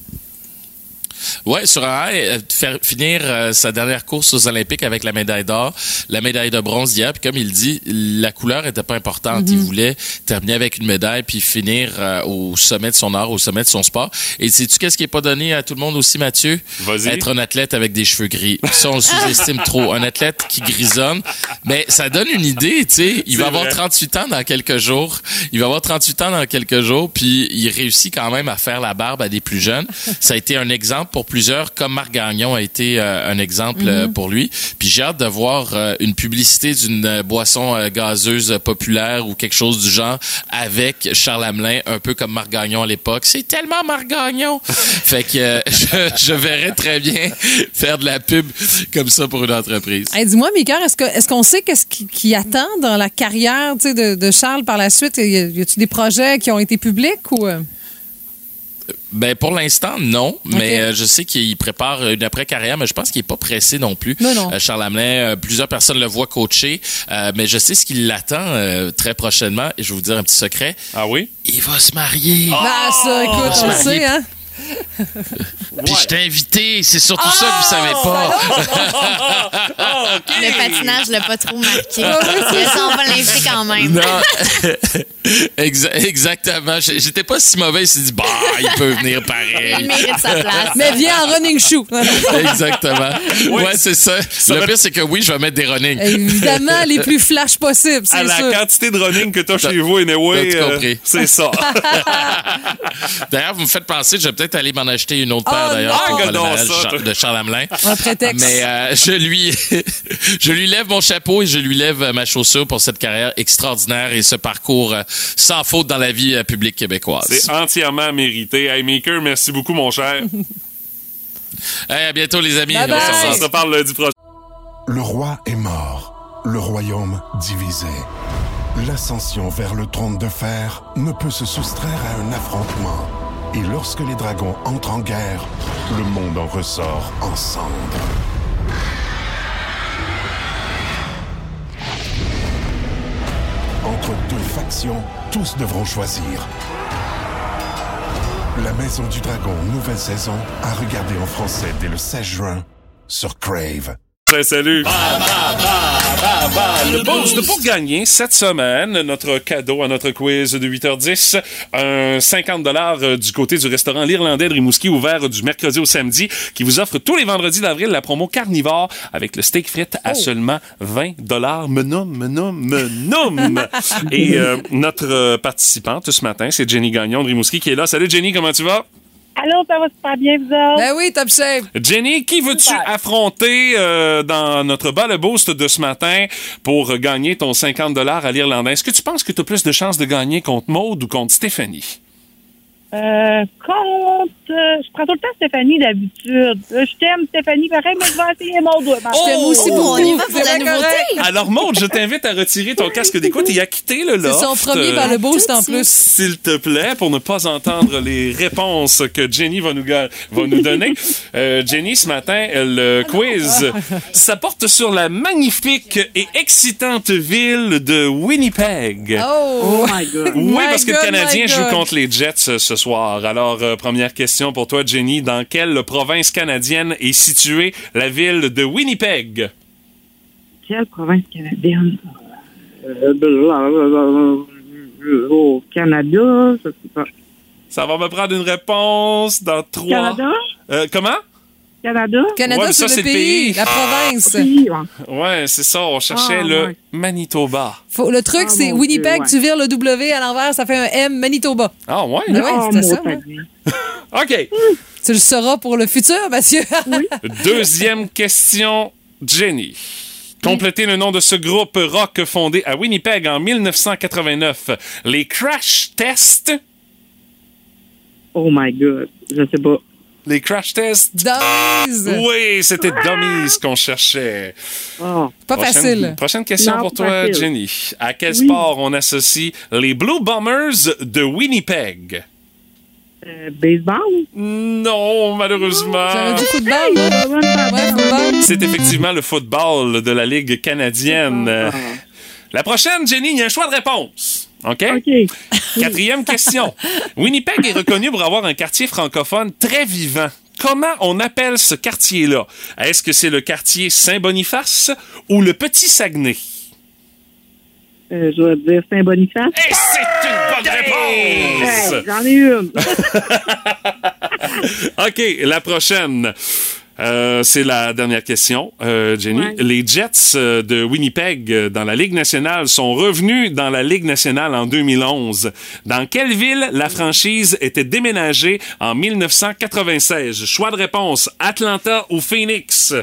Ouais, sur un high, euh, faire finir euh, sa dernière course aux Olympiques avec la médaille d'or, la médaille de bronze d'hier. Puis comme il dit, la couleur était pas importante. Il voulait terminer avec une médaille puis finir euh, au sommet de son art, au sommet de son sport. Et sais-tu qu'est-ce qui est pas donné à tout le monde aussi, Mathieu? Vas-y. Être un athlète avec des cheveux gris. Ça, on le sous-estime *laughs* trop. Un athlète qui grisonne, mais ça donne une idée. Tu sais, il va avoir vrai. 38 ans dans quelques jours. Il va avoir 38 ans dans quelques jours, puis il réussit quand même à faire la barbe à des plus jeunes. Ça a été un exemple pour plusieurs, comme Marc Gagnon a été euh, un exemple euh, pour lui. Puis j'ai hâte de voir euh, une publicité d'une boisson gazeuse populaire ou quelque chose du genre avec Charles Hamelin, un peu comme Marc Gagnon à l'époque. C'est tellement Marc Gagnon! *laughs* fait que *laughs* je, je verrais très bien faire de la pub comme ça pour une entreprise. Hey, Dis-moi, Mika, est-ce qu'on sait qu'est-ce qui, qui attend dans la carrière de, de Charles par la suite? Y a- y a-tu des projets qui ont été publics ou. Ben pour l'instant non, mais euh, je sais qu'il prépare une après carrière, mais je pense qu'il est pas pressé non plus. Non, non. Euh, Charles Hamelin, euh, plusieurs personnes le voient coacher, euh, mais je sais ce qui l'attend euh, très prochainement. Et je vais vous dire un petit secret. Ah oui? Il va se marier. Ah, ça, écoute, Il va se on le sait, hein? Puis je t'ai invité. C'est surtout ça que vous savez pas. *laughs* Le patinage l'a pas trop marqué. Mais ça, on va l'inviter quand même. Non. *laughs* Exa- exactement. J'étais pas si mauvais. Il s'est dit, bah, il peut venir pareil. Il mérite sa place. Mais viens en running shoe. *laughs* Exactement. Ouais, c'est ça. Ça le va- pire, c'est que oui, je vais mettre des running. Évidemment, les plus flash possibles, À c'est la sûr. quantité de running que t'as chez vous, anyway, euh, compris? c'est ça. D'ailleurs, vous me faites penser, je vais peut-être aller m'en acheter une autre paire Oh d'ailleurs pour le Regarde mariage ça, de Charles Hamelin. Un prétexte. Mais euh, je lui *laughs* je lui lève mon chapeau et je lui lève euh, ma chaussure pour cette carrière extraordinaire et ce parcours euh, sans faute dans la vie euh, publique québécoise. C'est entièrement mérité. Hey, Maker, merci beaucoup, mon cher. Hey, à bientôt les amis. Bye. On se parle lundi prochain. Le roi est mort, le royaume divisé. L'ascension vers le trône de fer ne peut se soustraire à un affrontement. Et lorsque les dragons entrent en guerre, le monde en ressort ensemble. Entre deux factions, tous devront choisir. La Maison du Dragon, nouvelle saison, à regarder en français dès le 16 juin sur Crave. Salut, salut. Le boost pour gagner cette semaine, notre cadeau à notre quiz de 8h10, un 50 dollars du côté du restaurant L'Irlandais de Rimouski ouvert du mercredi au samedi qui vous offre tous les vendredis d'avril la promo carnivore avec le steak frites à seulement 20 dollars. Me nomme, me nomme, me nomme. *laughs* Et euh, notre euh, participante ce matin, c'est Jenny Gagnon de Rimouski qui est là. Salut Jenny, comment tu vas? Allô, ça va super bien, vous autres? Ben oui, top shape. Jenny, qui veux-tu affronter euh, dans notre bas le boost de ce matin pour gagner ton 50 à l'Irlandais? Est-ce que tu penses que tu as plus de chances de gagner contre Maude ou contre Stéphanie? Euh, contre... euh, je prends tout le temps Stéphanie d'habitude. Euh, Je t'aime, Stéphanie, pareil, mais je vais essayer mon doigt. Je t'aime aussi Oh, beaucoup. on y va pour C'est la nouveauté. Alors Maude, je t'invite à retirer ton casque d'écoute et à quitter le C'est loft. son premier par le boost en plus. S'il te plaît, pour ne pas entendre les réponses que Jenny va nous, va nous donner. *laughs* Euh, Jenny, ce matin, le quiz, *laughs* ça porte sur la magnifique et excitante ville de Winnipeg. Oh! my God. Oui, parce que le Canadien joue contre les Jets ce soir. Alors, euh, première question pour toi, Jenny. Dans quelle province canadienne est située la ville de Winnipeg? Quelle province canadienne? Euh, blablabla, au Canada, je sais pas. Ça va me prendre une réponse dans trois... Canada? Euh, comment? Canada? Canada, Ouais, c'est le pays, la province. Oui, ouais. C'est ça. On cherchait Ah, le ouais. Manitoba. Faut- le truc, Ah, c'est Winnipeg, Dieu, ouais. tu vires le W à l'envers, ça fait un M, Manitoba. Ah, ouais? Ah ouais, c'était ça. hein. *laughs* OK. *laughs* Tu le sauras pour le futur, monsieur. *laughs* Deuxième question, Jenny. Complétez le nom de ce groupe rock fondé à Winnipeg en 1989. Les Crash Tests. Oh my God, je sais pas. Les Crash Tests? Dummies. Oui, c'était Dummies qu'on cherchait. Oh. Pas Prochaine- facile. Prochaine question Non, pour toi, facile. Jenny. À quel Oui. sport on associe les Blue Bombers de Winnipeg? Euh, baseball? Non, malheureusement. Dit football. C'est effectivement le football de la Ligue canadienne. Euh, La prochaine, Jenny, il y a un choix de réponse. OK? Quatrième question. Winnipeg est reconnu pour avoir un quartier francophone très vivant. Comment on appelle ce quartier-là? Est-ce que c'est le quartier Saint-Boniface ou le Petit Saguenay? Euh, je vais dire Saint-Boniface. Et c'est une bonne réponse! Hey, J'en ai une. *laughs* OK, la prochaine. Euh, c'est la dernière question, euh, Jenny. Les Jets euh, de Winnipeg dans la Ligue nationale sont revenus dans la Ligue nationale en 2011. Dans quelle ville la franchise était déménagée en 1996? Choix de réponse, Atlanta ou Phoenix?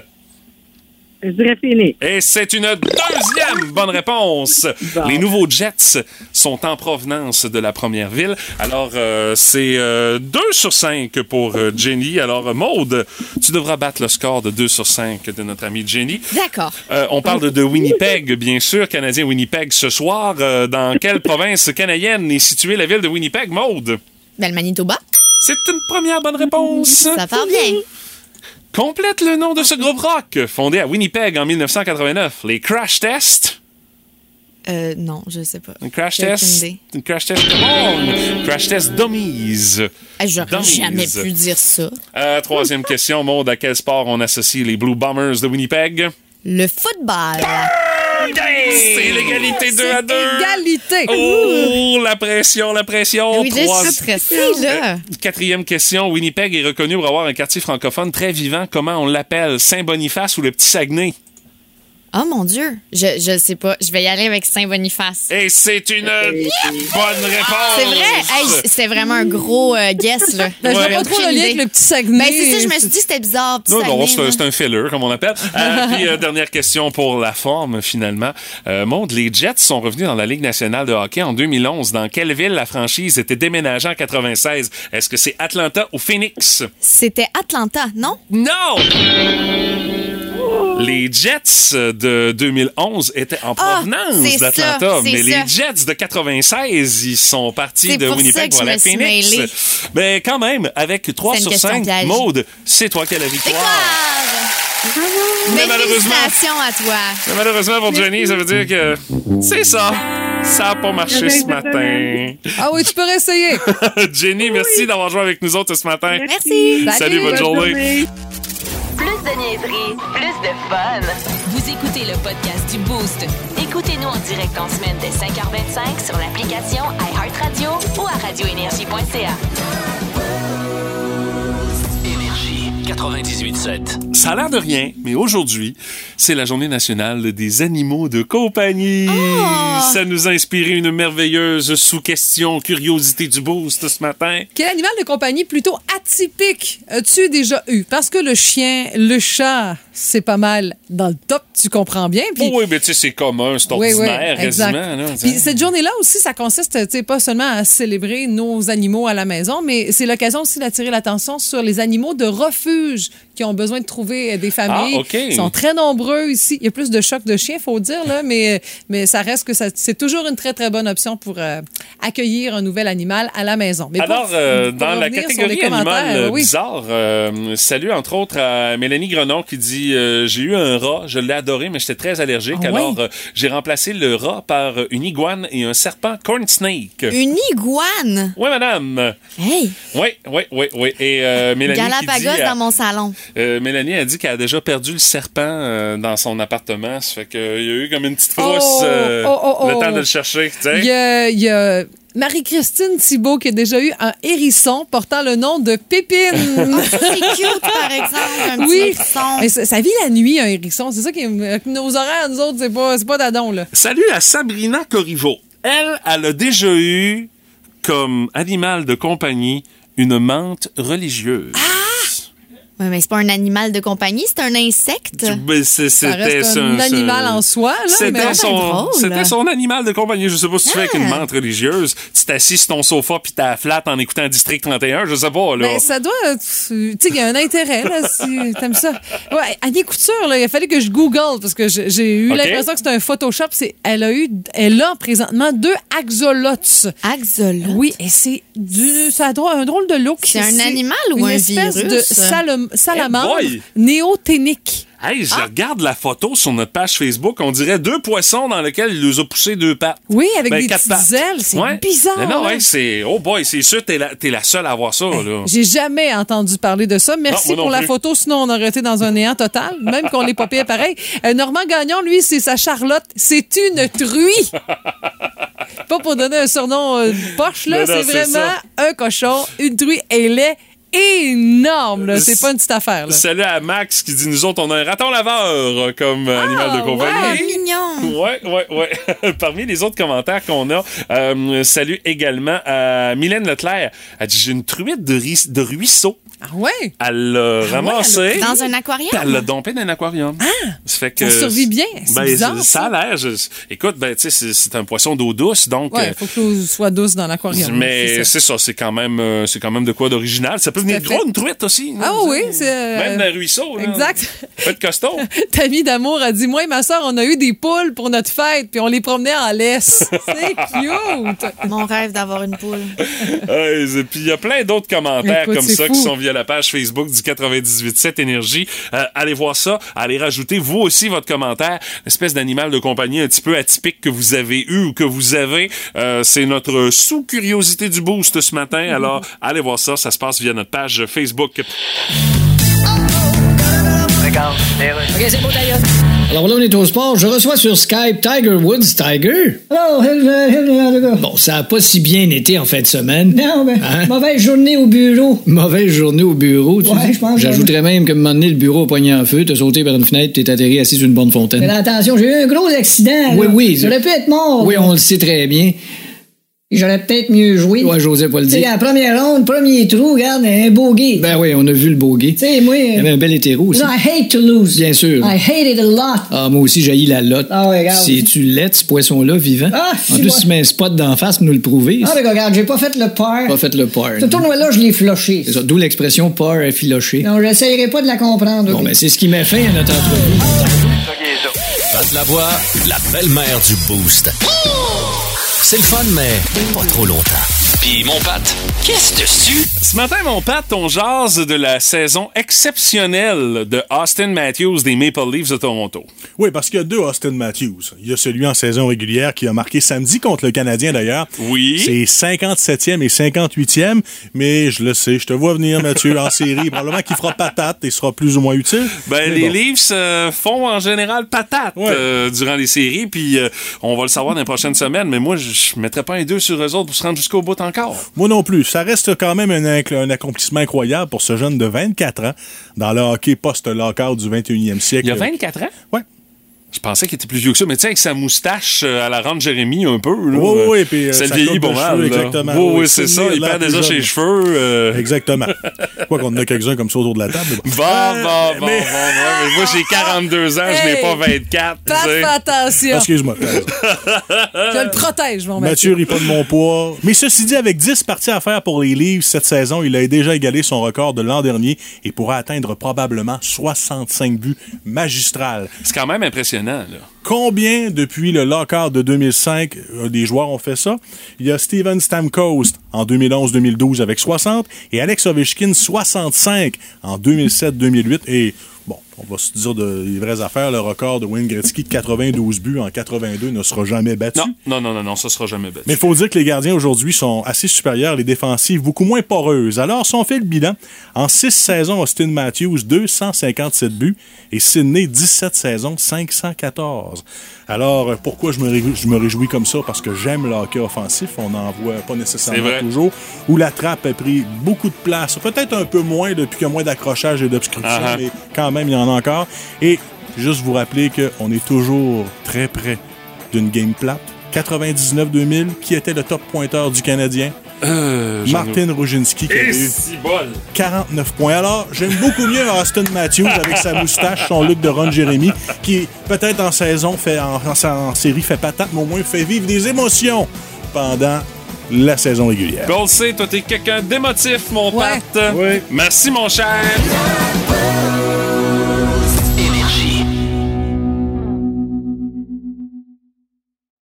Je dirais Phoenix. Et c'est une deuxième bonne réponse. Les nouveaux Jets sont en provenance de la première ville. Alors, euh, c'est 2 sur 5 pour euh, Jenny. Alors, euh, Maude, tu devras battre le score de 2 sur 5 de notre amie Jenny. D'accord. Euh, on parle de, de Winnipeg, bien sûr, Canadien Winnipeg ce soir. Euh, dans quelle province canadienne est située la ville de Winnipeg, Maude? Ben, le Manitoba. C'est une première bonne réponse. Ça part bien. Complète le nom de ce groupe rock, fondé à Winnipeg en 1989. Les Crash Test. Euh, non, je sais pas. Crash test? crash test. Crash test dummies. Eh, J'aurais jamais pu dire ça. Euh, troisième question, Maud, à quel sport on associe les Blue Bombers de Winnipeg? Le football. C'est l'égalité 2 à 2. Égalité. Oh, la pression, la pression. Oui, je Trois- suis stressée, là. Euh, Quatrième question. Winnipeg est reconnu pour avoir un quartier francophone très vivant. Comment on l'appelle? Saint-Boniface ou le Petit Saguenay? Oh mon Dieu. Je, je sais pas. Je vais y aller avec Saint-Boniface. Et c'est une bonne réponse. C'est vrai? Hey, c'était vraiment un gros euh, guess, là. *laughs* Ben, je vois Ouais. pas trop le lien avec le petit Saguenay. Ben, c'est ça, je me suis dit que c'était bizarre. petit Non, non, Saguenay, c'est un- là. c'est un filler, comme on appelle. Euh, *laughs* puis, euh, dernière question pour la forme, finalement. Euh, Maud, les Jets sont revenus dans la Ligue nationale de hockey en 2011. Dans quelle ville la franchise était déménagée en 96? Est-ce que c'est Atlanta ou Phoenix? C'était Atlanta, non? Non! Les Jets de 2011 étaient en Ah, provenance d'Atlanta, mais ça. les Jets de 96, ils sont partis de pour Winnipeg pour la Phoenix. mêlée. Mais quand même, avec 3 C'est une sur question 5, piège. Maude, c'est toi qui as la victoire. Mais Mais malheureusement- à toi. Mais malheureusement pour Jenny, ça veut dire que c'est ça. Ça n'a pas marché ce matin. Ah oui, tu peux réessayer. *laughs* Jenny, merci d'avoir joué avec nous autres ce matin. Merci. Salut, bonne journée. Plus de niaiserie, plus de fun. Vous écoutez le podcast du Boost. Écoutez-nous en direct en semaine dès 5h25 sur l'application iHeartRadio ou à radioénergie.ca. Énergie 98.7. Ça a l'air de rien, mais aujourd'hui, c'est la journée nationale des animaux de compagnie. Ça nous a inspiré une merveilleuse sous-question curiosité du boost ce matin. Quel animal de compagnie plutôt atypique as-tu déjà eu? Parce que le chien, le chat, c'est pas mal dans le top, tu comprends bien. Oh oui, mais tu sais, c'est commun, c'est Oui, oui, ordinaire, exact. quasiment. Puis cette journée-là aussi, ça consiste, tu sais, pas seulement à célébrer nos animaux à la maison, mais c'est l'occasion aussi d'attirer l'attention sur les animaux de refuge qui ont besoin de trouver euh, des familles. Ah. Ils sont très nombreux ici. Il y a plus de chocs de chiens, faut dire, là, mais, mais ça reste que ça- c'est toujours une très, très bonne option pour euh, accueillir un nouvel animal à la maison. Mais pour- Alors, euh, pour dans la catégorie animal commentaires, oui. bizarre, euh, salut entre autres à Mélanie Grenon qui dit euh, J'ai eu un rat, je l'ai adoré, mais j'étais très allergique. Ah alors, euh, j'ai remplacé le rat par une iguane et un serpent corn snake. Une iguane? Oui, madame. Hey, Oui, oui, oui, oui. Et euh, Mélanie qui Galapagos dit, dans mon salon. euh, Mélanie a dit qu'elle a déjà perdu le serpent euh, dans son appartement. Ça fait qu'il y a eu comme une petite frousse Oh, euh, oh, oh, oh. le temps de le chercher. tu sais. Il y a, y a Marie-Christine Thibault qui a déjà eu un hérisson portant le nom de Pépine. *laughs* C'est cute, par exemple, un petit oui, hérisson. mais ça, ça vit la nuit, un hérisson. C'est ça qui est... Nos horaires, nous autres, c'est pas, c'est pas d'adon, là. Salut à Sabrina Corriveau. Elle, elle a déjà eu comme animal de compagnie une menthe religieuse. Oui, mais c'est pas un animal de compagnie, c'est un insecte. C'est- Ça C'était un animal en soi, là, C'était son, drôle. c'était son animal de compagnie. Je sais pas si tu fais avec une Ah. menthe religieuse. Tu t'assis sur ton sofa puis t'as flatte en écoutant District 31. Je sais pas, là. Ben, ça doit. Tu sais, il y a un intérêt, là, si t'aimes ça. Ouais, Annie Couture, là, il a fallu que je Google parce que j'ai j'ai eu l'impression que c'était un Photoshop. C'est, elle a eu, elle a présentement deux axolotes. Axolotes? Oui, et c'est du, ça a drôle- un drôle de look. C'est un animal ou une un espèce virus? de salam- salamandre Hey néoténique. Hey, je regarde la photo sur notre page Facebook. On dirait deux poissons dans lesquels il nous a poussé deux pattes. Oui, avec Ben, des petites pattes. ailes. C'est Ouais. bizarre. Mais non, c'est. Oh boy, c'est sûr, t'es la, la seule à avoir ça. J'ai jamais entendu parler de ça. Merci Non, non pour la photo, sinon on aurait été dans un néant total, même qu'on l'est pas payé pareil. Euh, Normand Gagnon, lui, c'est sa Charlotte. C'est une truie. *laughs* pas pour donner un surnom euh, poche, là. C'est c'est vraiment ça. un cochon, une truie. Elle est énorme, là. C'est pas une petite affaire, là. Salut à Max qui dit nous autres, on a un raton laveur comme euh, animal de compagnie. Ah, mignon. Ouais, ouais, ouais. *laughs* Parmi les autres commentaires qu'on a, euh, salut également à Mylène Leclerc. Elle dit j'ai une truite de, de ruisseau. Ah ouais? Elle l'a ramassé. Dans un aquarium? Elle l'a dompé dans un aquarium. Ah! Ça fait que. Ça survit bien. C'est Ben, bizarre, ça a l'air. je- Écoute, ben, tu sais, c'est- un poisson d'eau douce, donc. Ouais, euh, faut que l'eau soit douce dans l'aquarium. mais c'est ça. c'est quand même, euh, c'est quand même de quoi d'original. Ça peut venir gros, une truite aussi. Ah là, oui, c'est. euh, Même le ruisseau. là. Exact. Pas de costaud. *laughs* Tammy d'amour a dit Moi et ma soeur, on a eu des poules pour notre fête, puis on les promenait en laisse. C'est *laughs* cute. Mon rêve d'avoir une poule. *laughs* Et puis il y a plein d'autres commentaires Écoute, comme ça fou. qui sont via la page Facebook du 98.7 Énergie. Euh, allez voir ça, allez rajouter vous aussi votre commentaire, espèce d'animal de compagnie un petit peu atypique que vous avez eu ou que vous avez. Euh, c'est notre sous-curiosité du boost ce matin. Alors allez voir ça, ça se passe via notre page Facebook. OK, c'est beau, d'ailleurs. Alors là, on est au sport. Je reçois sur Skype Tiger Woods. Tiger? Oh, Bon, ça a pas si bien été en fin de semaine. Non, ben, Hein? mauvaise journée au bureau. Mauvaise journée au bureau, tu Ouais, je pense, J'ajouterais même que un moment donné, le bureau a pogné en feu, t'as sauté par une fenêtre, t'es atterri assis sur une bonne fontaine. Mais attention, j'ai eu un gros accident. Oui, là. oui. J'aurais pu être mort. Oui, on le sait très bien. J'aurais peut-être mieux joué. Ouais, j'osais pas le Tu dire. la première ronde, premier trou, regarde, un bogey. Ben oui, on a vu le bogey. Tu sais, moi. Il y avait un bel hétéro aussi. No, I hate to lose. Bien sûr. I hate it a lot. Ah, moi aussi, j'ai la lotte. Ah ouais, regarde. C'est-tu laid, ce poisson-là, vivant? Ah, en plus, tu mets un spot d'en face pour nous le prouver. Ah, ben, regarde, j'ai pas fait le peur. Pas fait le peur. Ce tournoi-là, je l'ai floché. C'est ça, d'où l'expression peur effiloché. Non, j'essayerai pas de la comprendre. Bon, ben, c'est ce qui met fin à notre entrevue. Pat Lavoie, la belle-mère du Boost. C'est le fun, mais pas trop longtemps. Puis mon Pat, qu'est-ce dessus? Ce matin, mon Pat, on jase de la saison exceptionnelle de Austin Matthews des Maple Leafs de Toronto. Oui, parce qu'il y a deux Austin Matthews. Il y a celui en saison régulière qui a marqué samedi contre le Canadien d'ailleurs. Oui. C'est 57e et 58e, mais je le sais, je te vois venir Mathieu en série, probablement qu'il fera patate et sera plus ou moins utile. Ben, Mais les bon. Leafs euh, font en général patate euh, durant les séries, puis euh, on va le savoir dans les prochaines semaines, mais moi, je je mettrais pas un deux sur eux autres pour se rendre jusqu'au bout encore. Moi non plus. Ça reste quand même un, accomplissement incroyable pour ce jeune de 24 ans dans le hockey post-lockout du 21e siècle. Il y a 24 ans? Ouais. Je pensais qu'il était plus vieux que ça, mais tu sais, avec sa moustache euh, à la rente Jérémy un peu. Là, Oui, euh, oui, puis euh, ça vieillit pas mal. Exactement. Oui, oui, c'est ça. Il perd déjà ses cheveux. euh. Exactement. Quoi qu'on en a quelques-uns comme ça autour de la table. bon. Bon, bon, bon, bon, moi, j'ai 42 ans, je n'ai pas 24. tu Pat, sais. fais attention. Excuse-moi. *laughs* Je le protège, mon Mathieu Mathieu. rit pas de mon poids. Mais ceci dit, avec 10 parties à faire pour les Leafs cette saison, il a déjà égalé son record de l'an dernier et pourra atteindre probablement 65 buts magistrales. C'est quand même impressionnant, Combien, depuis le lockout de 2005, euh, des joueurs ont fait ça? Il y a Steven Stamkos en 2011-2012 avec 60 et Alex Ovechkin 65 en 2007-2008 et Bon, on va se dire de, les vraies affaires, le record de Wayne Gretzky de 92 buts en 82 ne sera jamais battu. Non, non, non, non, non, ça sera jamais battu. Mais il faut dire que les gardiens aujourd'hui sont assez supérieurs, les défensives beaucoup moins poreuses. Alors, si on fait le bilan, en 6 saisons, Austin Matthews, 257 buts et Sidney, 17 saisons, 514. Alors, pourquoi je me, réjouis, je me réjouis comme ça? Parce que j'aime le hockey offensif. On n'en voit pas nécessairement toujours. Où la trappe a pris beaucoup de place. Peut-être un peu moins depuis qu'il y a moins d'accrochage et d'obstruction, Ah ah. mais quand même, il y en a encore. Et juste vous rappeler qu'on est toujours très près d'une game plate. 99-2000, qui était le top pointeur du Canadien? Euh, Martin Ruginski qui a eu si bol. 49 points. Alors, j'aime beaucoup mieux Austin Matthews avec sa moustache, son look de Ron Jeremy, qui peut-être en saison, fait en, en- en série, fait patate, mais au moins fait vivre des émotions pendant la saison régulière. Gold C, toi, t'es quelqu'un d'émotif, mon Ouais. pote. Oui. Merci, mon cher.